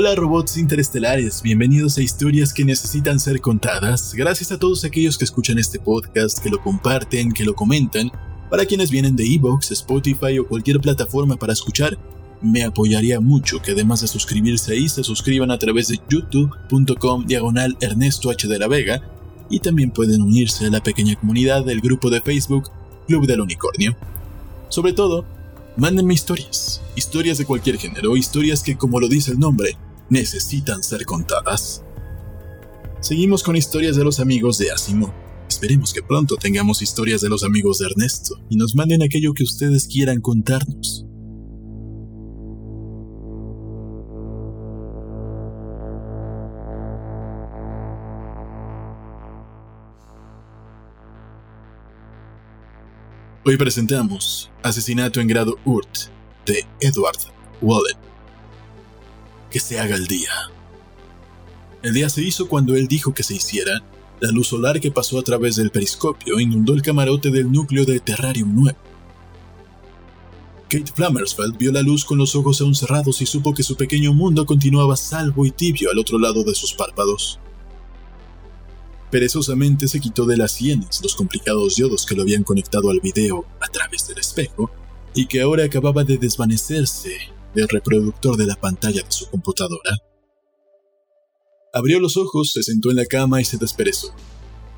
Hola robots interestelares, bienvenidos a historias que necesitan ser contadas. Gracias a todos aquellos que escuchan este podcast, que lo comparten, que lo comentan. Para quienes vienen de Evox, Spotify o cualquier plataforma para escuchar, me apoyaría mucho que además de suscribirse ahí, se suscriban a través de youtube.com diagonal Ernesto H. de la Vega y también pueden unirse a la pequeña comunidad del grupo de Facebook Club del Unicornio. Sobre todo, mándenme historias, historias de cualquier género, historias que, como lo dice el nombre, necesitan ser contadas. Seguimos con historias de los amigos de Asimo. Esperemos que pronto tengamos historias de los amigos de Ernesto y nos manden aquello que ustedes quieran contarnos. Hoy presentamos Asesinato en grado Urt de Edward Wallen. Que se haga el día. El día se hizo cuando él dijo que se hiciera. La luz solar que pasó a través del periscopio inundó el camarote del núcleo de Terrarium 9. Kate Flammersfeld vio la luz con los ojos aún cerrados y supo que su pequeño mundo continuaba salvo y tibio al otro lado de sus párpados. Perezosamente se quitó de las sienes los complicados diodos que lo habían conectado al video a través del espejo y que ahora acababa de desvanecerse del reproductor de la pantalla de su computadora. Abrió los ojos, se sentó en la cama y se desperezó.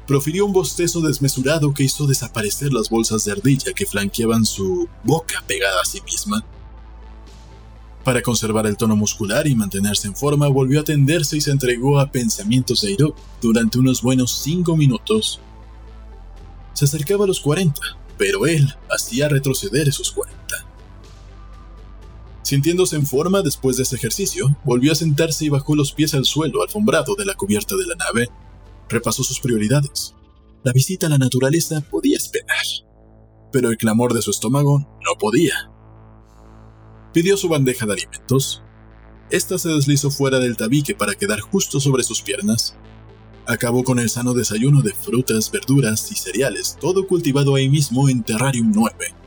Profirió un bostezo desmesurado que hizo desaparecer las bolsas de ardilla que flanqueaban su boca pegada a sí misma. Para conservar el tono muscular y mantenerse en forma, volvió a tenderse y se entregó a pensamientos de Iro durante unos buenos cinco minutos. Se acercaba a los 40, pero él hacía retroceder esos 40. Sintiéndose en forma después de ese ejercicio, volvió a sentarse y bajó los pies al suelo alfombrado de la cubierta de la nave. Repasó sus prioridades. La visita a la naturaleza podía esperar, pero el clamor de su estómago no podía. Pidió su bandeja de alimentos. Esta se deslizó fuera del tabique para quedar justo sobre sus piernas. Acabó con el sano desayuno de frutas, verduras y cereales, todo cultivado ahí mismo en Terrarium 9.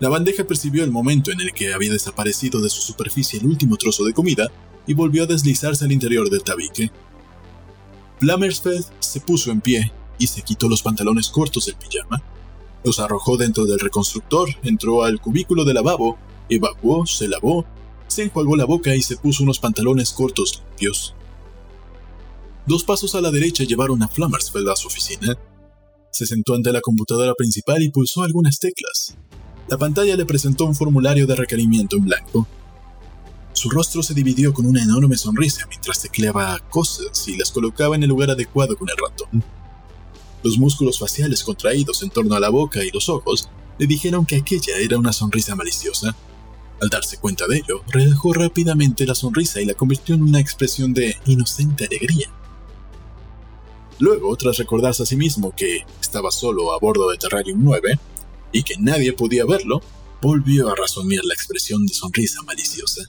La bandeja percibió el momento en el que había desaparecido de su superficie el último trozo de comida y volvió a deslizarse al interior del tabique. Flammersfeld se puso en pie y se quitó los pantalones cortos del pijama. Los arrojó dentro del reconstructor, entró al cubículo de lavabo Evacuó, se lavó, se enjuagó la boca y se puso unos pantalones cortos limpios. Dos pasos a la derecha llevaron a Flammersfeld a su oficina. Se sentó ante la computadora principal y pulsó algunas teclas. La pantalla le presentó un formulario de requerimiento en blanco. Su rostro se dividió con una enorme sonrisa mientras tecleaba cosas y las colocaba en el lugar adecuado con el ratón. Los músculos faciales contraídos en torno a la boca y los ojos le dijeron que aquella era una sonrisa maliciosa. Al darse cuenta de ello, relajó rápidamente la sonrisa y la convirtió en una expresión de inocente alegría. Luego, tras recordarse a sí mismo que estaba solo a bordo de Terrarium 9 y que nadie podía verlo, volvió a razonar la expresión de sonrisa maliciosa.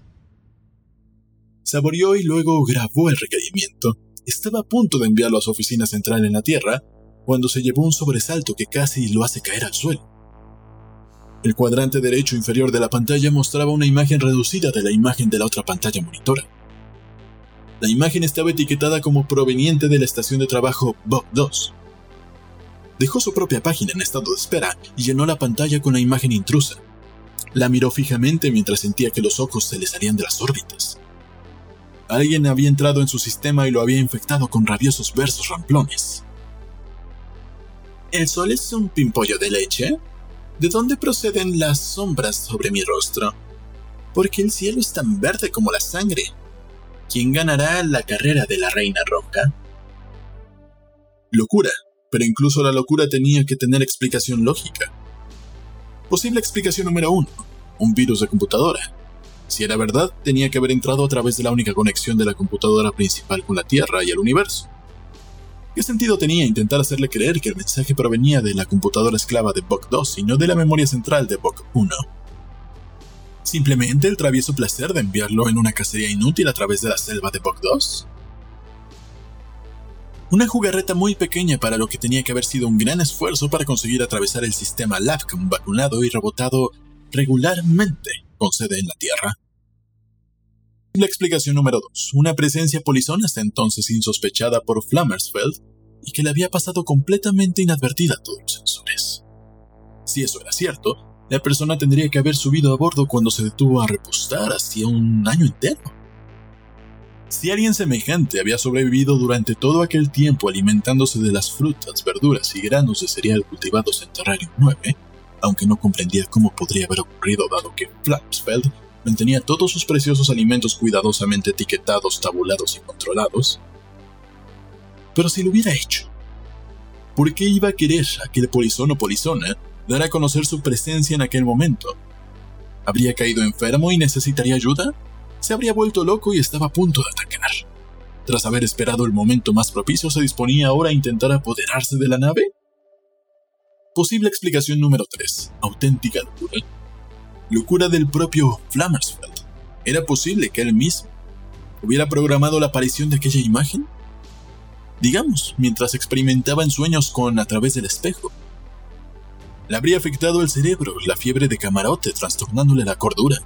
Saboreó y luego grabó el requerimiento. Estaba a punto de enviarlo a su oficina central en la Tierra cuando se llevó un sobresalto que casi lo hace caer al suelo. El cuadrante derecho inferior de la pantalla mostraba una imagen reducida de la imagen de la otra pantalla monitora. La imagen estaba etiquetada como proveniente de la estación de trabajo Bug 2. Dejó su propia página en estado de espera y llenó la pantalla con la imagen intrusa. La miró fijamente mientras sentía que los ojos se le salían de las órbitas. Alguien había entrado en su sistema y lo había infectado con rabiosos versos ramplones. ¿El sol es un pimpollo de leche? ¿De dónde proceden las sombras sobre mi rostro? Porque el cielo es tan verde como la sangre. ¿Quién ganará la carrera de la Reina Roja? Locura, pero incluso la locura tenía que tener explicación lógica. Posible explicación número uno, un virus de computadora. Si era verdad, tenía que haber entrado a través de la única conexión de la computadora principal con la Tierra y el universo. ¿Qué sentido tenía intentar hacerle creer que el mensaje provenía de la computadora esclava de Bok 2 y no de la memoria central de Bok 1? ¿Simplemente el travieso placer de enviarlo en una cacería inútil a través de la selva de Bok 2? Una jugarreta muy pequeña para lo que tenía que haber sido un gran esfuerzo para conseguir atravesar el sistema LAVCOM vacunado y rebotado regularmente con sede en la Tierra. La explicación número 2. Una presencia polizona hasta entonces insospechada por Flammersfeld y que le había pasado completamente inadvertida a todos los sensores. Si eso era cierto, la persona tendría que haber subido a bordo cuando se detuvo a repostar hacía un año entero. Si alguien semejante había sobrevivido durante todo aquel tiempo alimentándose de las frutas, verduras y granos de cereal cultivados en Terrarium 9, aunque no comprendía cómo podría haber ocurrido dado que Flapsfeld mantenía todos sus preciosos alimentos cuidadosamente etiquetados, tabulados y controlados. Pero si lo hubiera hecho, ¿por qué iba a querer a que el polizón o polizona dar a conocer su presencia en aquel momento? ¿Habría caído enfermo y necesitaría ayuda? Se habría vuelto loco y estaba a punto de atacar. Tras haber esperado el momento más propicio, se disponía ahora a intentar apoderarse de la nave. Posible explicación número 3. Auténtica locura. Locura del propio Flammersfeld. ¿Era posible que él mismo hubiera programado la aparición de aquella imagen? Digamos, mientras experimentaba en sueños con a través del espejo. Le habría afectado el cerebro, la fiebre de camarote, trastornándole la cordura.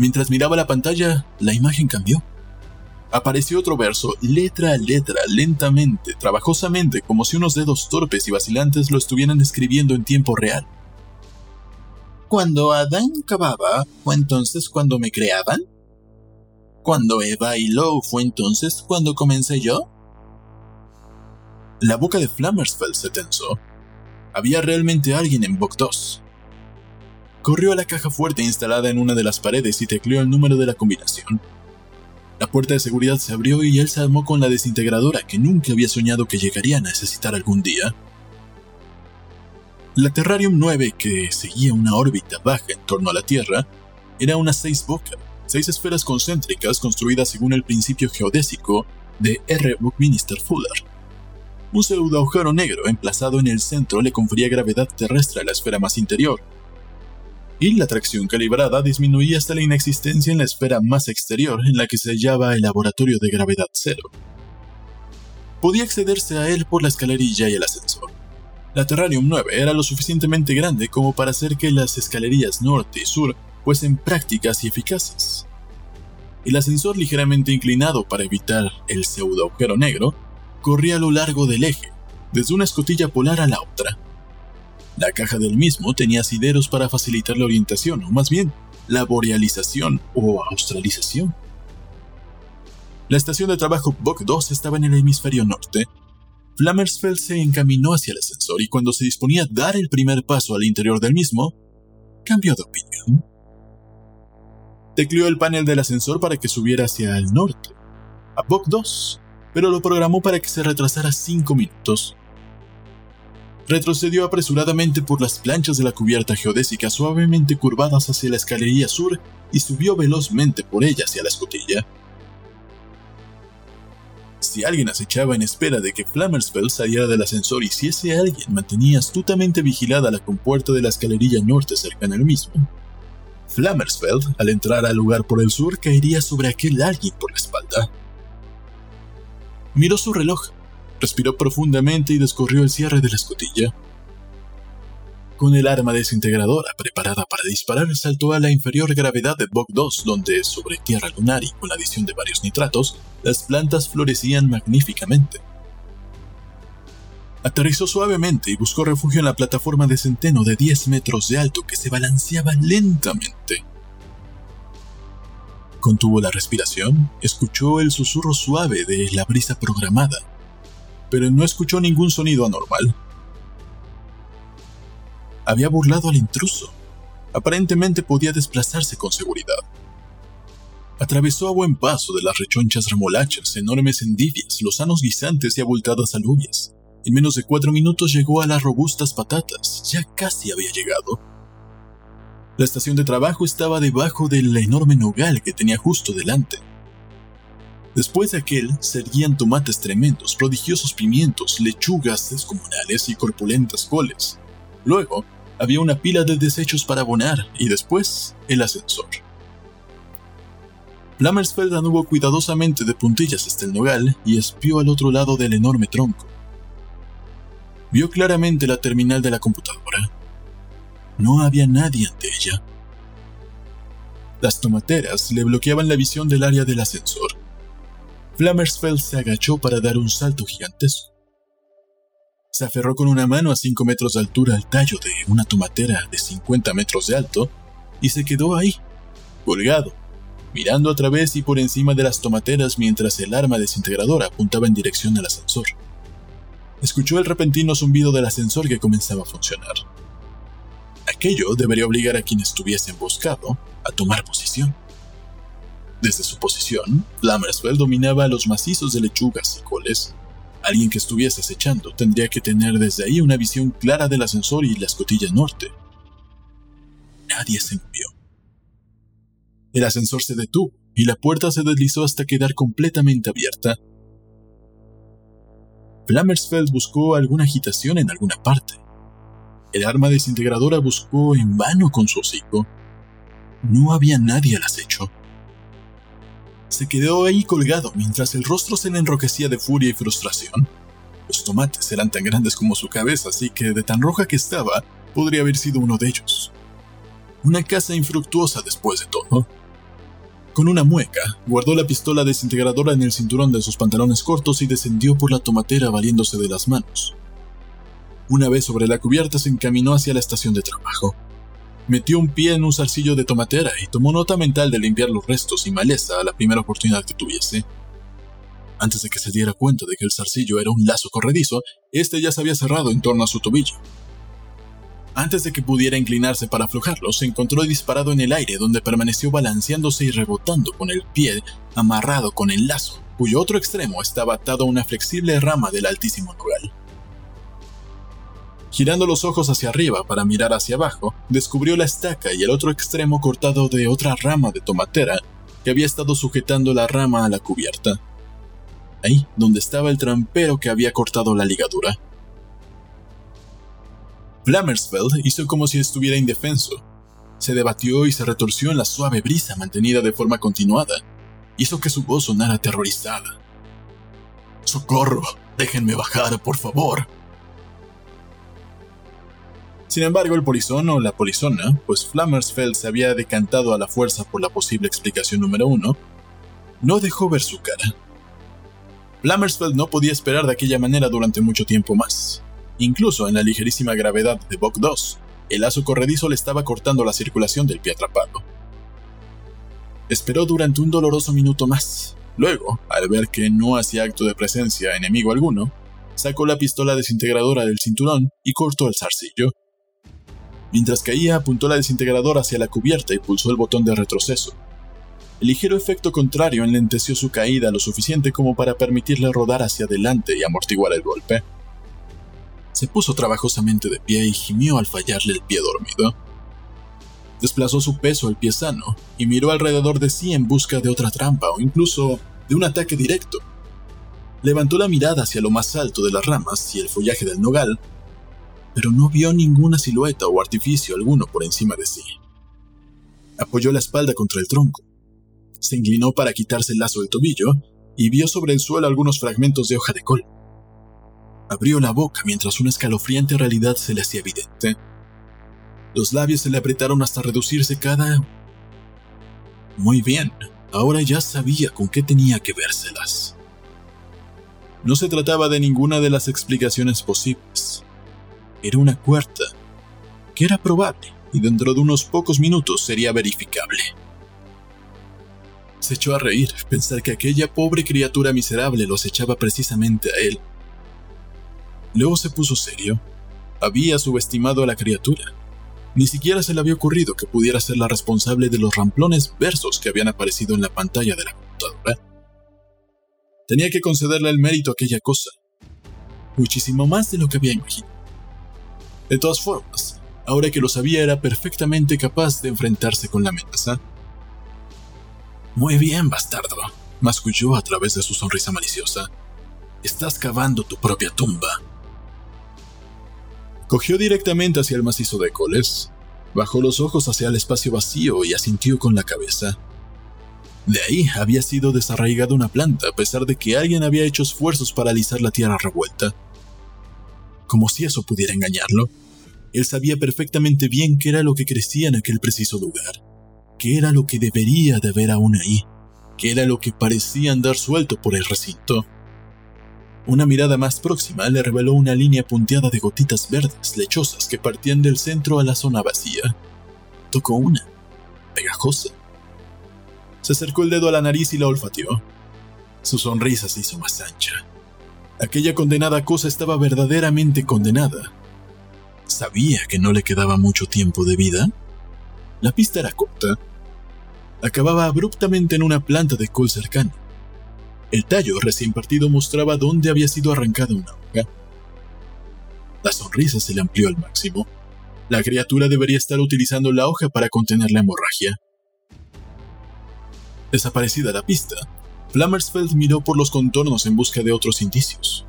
Mientras miraba la pantalla, la imagen cambió. Apareció otro verso, letra a letra, lentamente, trabajosamente, como si unos dedos torpes y vacilantes lo estuvieran escribiendo en tiempo real. Cuando Adán cavaba, ¿fue entonces cuando me creaban? Cuando Eva y Lo fue entonces cuando comencé yo? La boca de Flammersfeld se tensó. Había realmente alguien en Book 2. Corrió a la caja fuerte instalada en una de las paredes y tecleó el número de la combinación. La puerta de seguridad se abrió y él se armó con la desintegradora que nunca había soñado que llegaría a necesitar algún día. La Terrarium 9, que seguía una órbita baja en torno a la Tierra, era una seis boca, seis esferas concéntricas construidas según el principio geodésico de R. Buckminster Fuller. Un pseudo agujero negro emplazado en el centro le confería gravedad terrestre a la esfera más interior, y la tracción calibrada disminuía hasta la inexistencia en la esfera más exterior en la que se hallaba el laboratorio de gravedad cero. Podía accederse a él por la escalerilla y el ascensor. La Terrarium 9 era lo suficientemente grande como para hacer que las escalerías norte y sur fuesen prácticas y eficaces. El ascensor ligeramente inclinado para evitar el pseudo agujero negro corría a lo largo del eje, desde una escotilla polar a la otra, la caja del mismo tenía asideros para facilitar la orientación, o más bien, la borealización o australización. La estación de trabajo Bok 2 estaba en el hemisferio norte. Flammersfeld se encaminó hacia el ascensor y cuando se disponía a dar el primer paso al interior del mismo, cambió de opinión. Tecleó el panel del ascensor para que subiera hacia el norte, a Bok 2, pero lo programó para que se retrasara 5 minutos. Retrocedió apresuradamente por las planchas de la cubierta geodésica suavemente curvadas hacia la escalería sur y subió velozmente por ella hacia la escotilla. Si alguien acechaba en espera de que Flammersfeld saliera del ascensor y si ese alguien mantenía astutamente vigilada la compuerta de la escalerilla norte cercana al mismo, Flammersfeld, al entrar al lugar por el sur, caería sobre aquel alguien por la espalda. Miró su reloj Respiró profundamente y descorrió el cierre de la escotilla. Con el arma desintegradora preparada para disparar, saltó a la inferior gravedad de Bog 2, donde, sobre tierra lunar y con la adición de varios nitratos, las plantas florecían magníficamente. Aterrizó suavemente y buscó refugio en la plataforma de centeno de 10 metros de alto que se balanceaba lentamente. Contuvo la respiración, escuchó el susurro suave de la brisa programada pero no escuchó ningún sonido anormal. Había burlado al intruso. Aparentemente podía desplazarse con seguridad. Atravesó a buen paso de las rechonchas remolachas, enormes endivias, lozanos guisantes y abultadas alubias. En menos de cuatro minutos llegó a las robustas patatas. Ya casi había llegado. La estación de trabajo estaba debajo del enorme nogal que tenía justo delante. Después de aquel, seguían tomates tremendos, prodigiosos pimientos, lechugas descomunales y corpulentas coles. Luego, había una pila de desechos para abonar y después, el ascensor. Lammersfeld anduvo cuidadosamente de puntillas hasta el nogal y espió al otro lado del enorme tronco. Vio claramente la terminal de la computadora. No había nadie ante ella. Las tomateras le bloqueaban la visión del área del ascensor. Flammersfeld se agachó para dar un salto gigantesco. Se aferró con una mano a 5 metros de altura al tallo de una tomatera de 50 metros de alto y se quedó ahí, colgado, mirando a través y por encima de las tomateras mientras el arma desintegradora apuntaba en dirección al ascensor. Escuchó el repentino zumbido del ascensor que comenzaba a funcionar. Aquello debería obligar a quien estuviese emboscado a tomar posición. Desde su posición, Flammersfeld dominaba los macizos de lechugas y coles. Alguien que estuviese acechando tendría que tener desde ahí una visión clara del ascensor y la escotilla norte. Nadie se movió. El ascensor se detuvo y la puerta se deslizó hasta quedar completamente abierta. Flammersfeld buscó alguna agitación en alguna parte. El arma desintegradora buscó en vano con su hocico. No había nadie al acecho. Se quedó ahí colgado mientras el rostro se le enrojecía de furia y frustración. Los tomates eran tan grandes como su cabeza, así que de tan roja que estaba, podría haber sido uno de ellos. Una casa infructuosa después de todo. Con una mueca, guardó la pistola desintegradora en el cinturón de sus pantalones cortos y descendió por la tomatera valiéndose de las manos. Una vez sobre la cubierta se encaminó hacia la estación de trabajo. Metió un pie en un zarcillo de tomatera y tomó nota mental de limpiar los restos y maleza a la primera oportunidad que tuviese. Antes de que se diera cuenta de que el zarcillo era un lazo corredizo, este ya se había cerrado en torno a su tobillo. Antes de que pudiera inclinarse para aflojarlo, se encontró disparado en el aire, donde permaneció balanceándose y rebotando con el pie amarrado con el lazo, cuyo otro extremo estaba atado a una flexible rama del altísimo nogal. Girando los ojos hacia arriba para mirar hacia abajo, descubrió la estaca y el otro extremo cortado de otra rama de tomatera que había estado sujetando la rama a la cubierta. Ahí donde estaba el trampero que había cortado la ligadura. Flammersfeld hizo como si estuviera indefenso. Se debatió y se retorció en la suave brisa mantenida de forma continuada. Hizo que su voz sonara aterrorizada. ¡Socorro! Déjenme bajar, por favor. Sin embargo, el polizón o la polizona, pues Flammersfeld se había decantado a la fuerza por la posible explicación número uno, no dejó ver su cara. Flammersfeld no podía esperar de aquella manera durante mucho tiempo más. Incluso en la ligerísima gravedad de Bok 2, el lazo corredizo le estaba cortando la circulación del pie atrapado. Esperó durante un doloroso minuto más. Luego, al ver que no hacía acto de presencia enemigo alguno, sacó la pistola desintegradora del cinturón y cortó el zarcillo. Mientras caía, apuntó la desintegradora hacia la cubierta y pulsó el botón de retroceso. El ligero efecto contrario enlenteció su caída lo suficiente como para permitirle rodar hacia adelante y amortiguar el golpe. Se puso trabajosamente de pie y gimió al fallarle el pie dormido. Desplazó su peso al pie sano y miró alrededor de sí en busca de otra trampa o incluso de un ataque directo. Levantó la mirada hacia lo más alto de las ramas y el follaje del nogal, pero no vio ninguna silueta o artificio alguno por encima de sí. Apoyó la espalda contra el tronco. Se inclinó para quitarse el lazo del tobillo y vio sobre el suelo algunos fragmentos de hoja de col. Abrió la boca mientras una escalofriante realidad se le hacía evidente. Los labios se le apretaron hasta reducirse cada... Muy bien, ahora ya sabía con qué tenía que vérselas. No se trataba de ninguna de las explicaciones posibles. Era una cuarta, que era probable y dentro de unos pocos minutos sería verificable. Se echó a reír, pensar que aquella pobre criatura miserable los echaba precisamente a él Luego se puso serio. Había subestimado a la criatura. Ni siquiera se le había ocurrido que pudiera ser la responsable de los ramplones versos que habían aparecido en la pantalla de la computadora. Tenía que concederle el mérito a aquella cosa. Muchísimo más de lo que había imaginado. De todas formas, ahora que lo sabía era perfectamente capaz de enfrentarse con la amenaza. Muy bien, bastardo, masculló a través de su sonrisa maliciosa. Estás cavando tu propia tumba. Cogió directamente hacia el macizo de coles, bajó los ojos hacia el espacio vacío y asintió con la cabeza. De ahí había sido desarraigada una planta a pesar de que alguien había hecho esfuerzos para alisar la tierra revuelta. Como si eso pudiera engañarlo. Él sabía perfectamente bien qué era lo que crecía en aquel preciso lugar. qué era lo que debería de haber aún ahí, qué era lo que parecía andar suelto por el recinto. Una mirada más próxima le reveló una línea punteada de gotitas verdes lechosas que partían del centro a la zona vacía. Tocó una, pegajosa. Se acercó el dedo a la nariz y la olfateó. Su sonrisa se hizo más ancha. Aquella condenada cosa estaba verdaderamente condenada. ¿Sabía que no le quedaba mucho tiempo de vida? La pista era corta. Acababa abruptamente en una planta de col cercana. El tallo recién partido mostraba dónde había sido arrancada una hoja. La sonrisa se le amplió al máximo. La criatura debería estar utilizando la hoja para contener la hemorragia. Desaparecida la pista, Flammersfeld miró por los contornos en busca de otros indicios.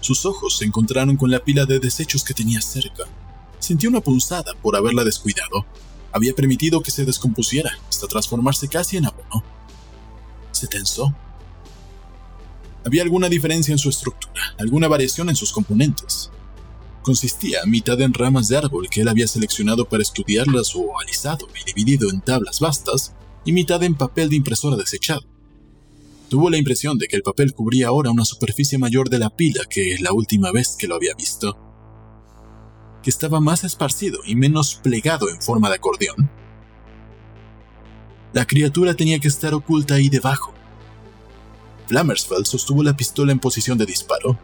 Sus ojos se encontraron con la pila de desechos que tenía cerca. Sintió una punzada por haberla descuidado. Había permitido que se descompusiera hasta transformarse casi en abono. Se tensó. Había alguna diferencia en su estructura, alguna variación en sus componentes. Consistía mitad en ramas de árbol que él había seleccionado para estudiarlas o alisado y dividido en tablas vastas, y mitad en papel de impresora desechado. Tuvo la impresión de que el papel cubría ahora una superficie mayor de la pila que la última vez que lo había visto, que estaba más esparcido y menos plegado en forma de acordeón. La criatura tenía que estar oculta ahí debajo. Flammersfeld sostuvo la pistola en posición de disparo.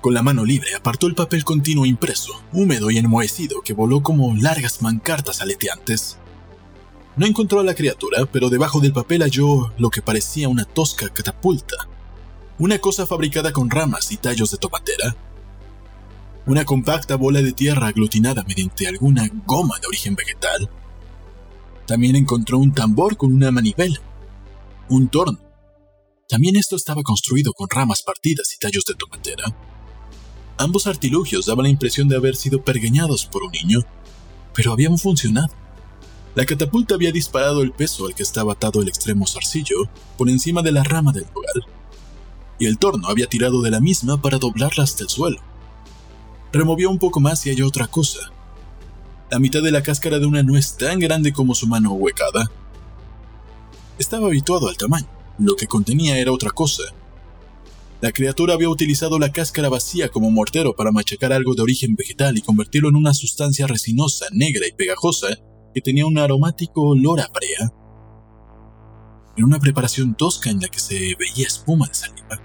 Con la mano libre apartó el papel continuo impreso, húmedo y enmohecido que voló como largas mancartas aleteantes. No encontró a la criatura, pero debajo del papel halló lo que parecía una tosca catapulta. Una cosa fabricada con ramas y tallos de tomatera. Una compacta bola de tierra aglutinada mediante alguna goma de origen vegetal. También encontró un tambor con una manivela. Un torno. También esto estaba construido con ramas partidas y tallos de tomatera. Ambos artilugios daban la impresión de haber sido pergeñados por un niño, pero habían funcionado. La catapulta había disparado el peso al que estaba atado el extremo zarcillo por encima de la rama del nogal, y el torno había tirado de la misma para doblarla hasta el suelo. Removió un poco más y halló otra cosa. La mitad de la cáscara de una nuez tan grande como su mano huecada. Estaba habituado al tamaño. Lo que contenía era otra cosa. La criatura había utilizado la cáscara vacía como mortero para machacar algo de origen vegetal y convertirlo en una sustancia resinosa, negra y pegajosa que tenía un aromático olor a brea. Era una preparación tosca en la que se veía espuma de saliva.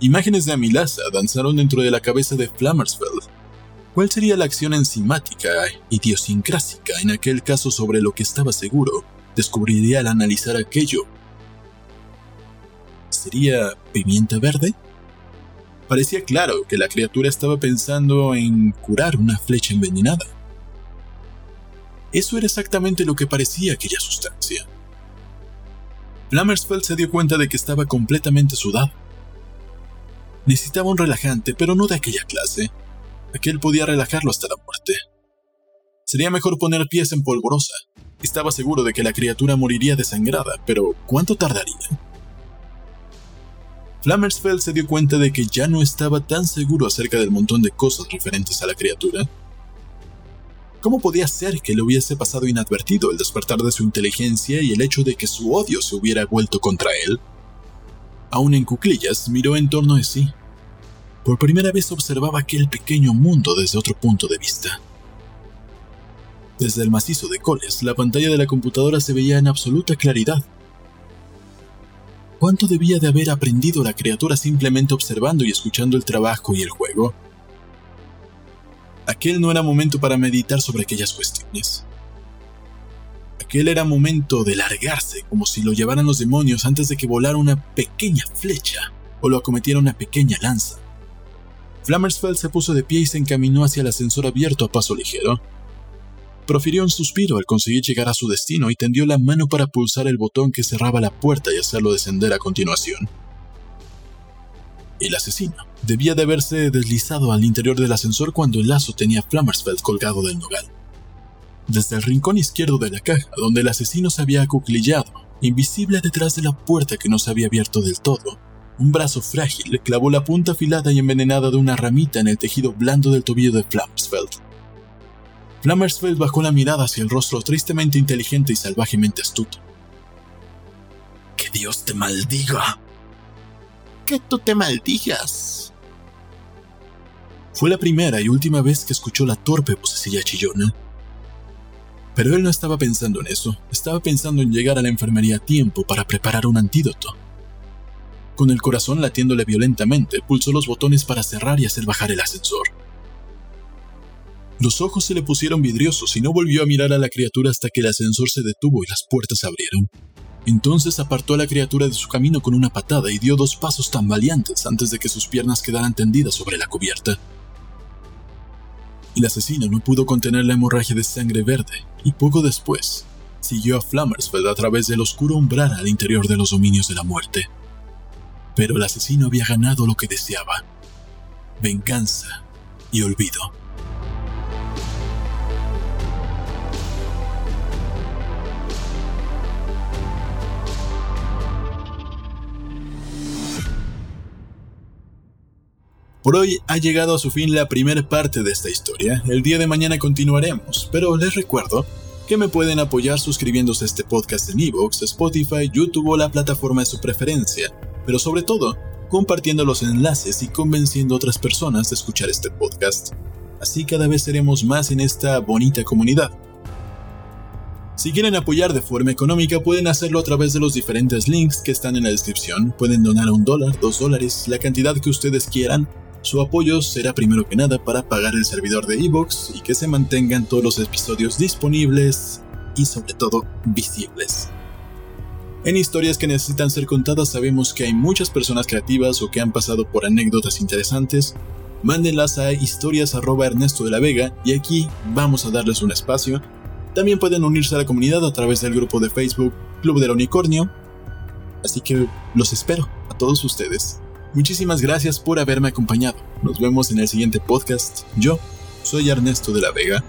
Imágenes de Amilasa danzaron dentro de la cabeza de Flammersfeld. ¿Cuál sería la acción enzimática, idiosincrásica en aquel caso sobre lo que estaba seguro? Descubriría al analizar aquello. ¿Sería pimienta verde? Parecía claro que la criatura estaba pensando en curar una flecha envenenada. Eso era exactamente lo que parecía aquella sustancia. Flammersfeld se dio cuenta de que estaba completamente sudado. Necesitaba un relajante, pero no de aquella clase. Aquel podía relajarlo hasta la muerte. Sería mejor poner pies en polvorosa. Estaba seguro de que la criatura moriría desangrada, pero ¿cuánto tardaría? Flammersfeld se dio cuenta de que ya no estaba tan seguro acerca del montón de cosas referentes a la criatura ¿Cómo podía ser que le hubiese pasado inadvertido el despertar de su inteligencia y el hecho de que su odio se hubiera vuelto contra él? Aún en cuclillas, miró en torno de sí. Por primera vez observaba aquel pequeño mundo desde otro punto de vista. Desde el macizo de coles, la pantalla de la computadora se veía en absoluta claridad. ¿Cuánto debía de haber aprendido la criatura simplemente observando y escuchando el trabajo y el juego? Aquel no era momento para meditar sobre aquellas cuestiones. Aquel era momento de largarse, como si lo llevaran los demonios antes de que volara una pequeña flecha o lo acometiera una pequeña lanza. Flammersfeld se puso de pie y se encaminó hacia el ascensor abierto a paso ligero. Profirió un suspiro al conseguir llegar a su destino y tendió la mano para pulsar el botón que cerraba la puerta y hacerlo descender a continuación. El asesino debía de haberse deslizado al interior del ascensor cuando el lazo tenía Flammersfeld colgado del nogal. Desde el rincón izquierdo de la caja, donde el asesino se había acuclillado, invisible detrás de la puerta que no se había abierto del todo, un brazo frágil le clavó la punta afilada y envenenada de una ramita en el tejido blando del tobillo de Flammersfeld. Flammersfeld bajó la mirada hacia el rostro tristemente inteligente y salvajemente astuto. Que Dios te maldiga. Que tú te maldigas. Fue la primera y última vez que escuchó la torpe vocecilla chillona. Pero él no estaba pensando en eso, estaba pensando en llegar a la enfermería a tiempo para preparar un antídoto. Con el corazón latiéndole violentamente, pulsó los botones para cerrar y hacer bajar el ascensor. Los ojos se le pusieron vidriosos y no volvió a mirar a la criatura hasta que el ascensor se detuvo y las puertas se abrieron. Entonces apartó a la criatura de su camino con una patada y dio dos pasos tan valientes antes de que sus piernas quedaran tendidas sobre la cubierta. El asesino no pudo contener la hemorragia de sangre verde y poco después siguió a Flammersfeld a través del oscuro umbral al interior de los dominios de la muerte. Pero el asesino había ganado lo que deseaba, venganza y olvido. Por hoy ha llegado a su fin la primera parte de esta historia. El día de mañana continuaremos, pero les recuerdo que me pueden apoyar suscribiéndose a este podcast en Evox, Spotify, YouTube o la plataforma de su preferencia, pero sobre todo compartiendo los enlaces y convenciendo a otras personas de escuchar este podcast. Así cada vez seremos más en esta bonita comunidad. Si quieren apoyar de forma económica pueden hacerlo a través de los diferentes links que están en la descripción. Pueden donar un dólar, dos dólares, la cantidad que ustedes quieran su apoyo será primero que nada para pagar el servidor de Evox y que se mantengan todos los episodios disponibles y sobre todo visibles. En historias que necesitan ser contadas sabemos que hay muchas personas creativas o que han pasado por anécdotas interesantes. Mándenlas a historias Ernesto de la Vega y aquí vamos a darles un espacio. También pueden unirse a la comunidad a través del grupo de Facebook Club del Unicornio. Así que los espero a todos ustedes. Muchísimas gracias por haberme acompañado. Nos vemos en el siguiente podcast. Yo soy Ernesto de la Vega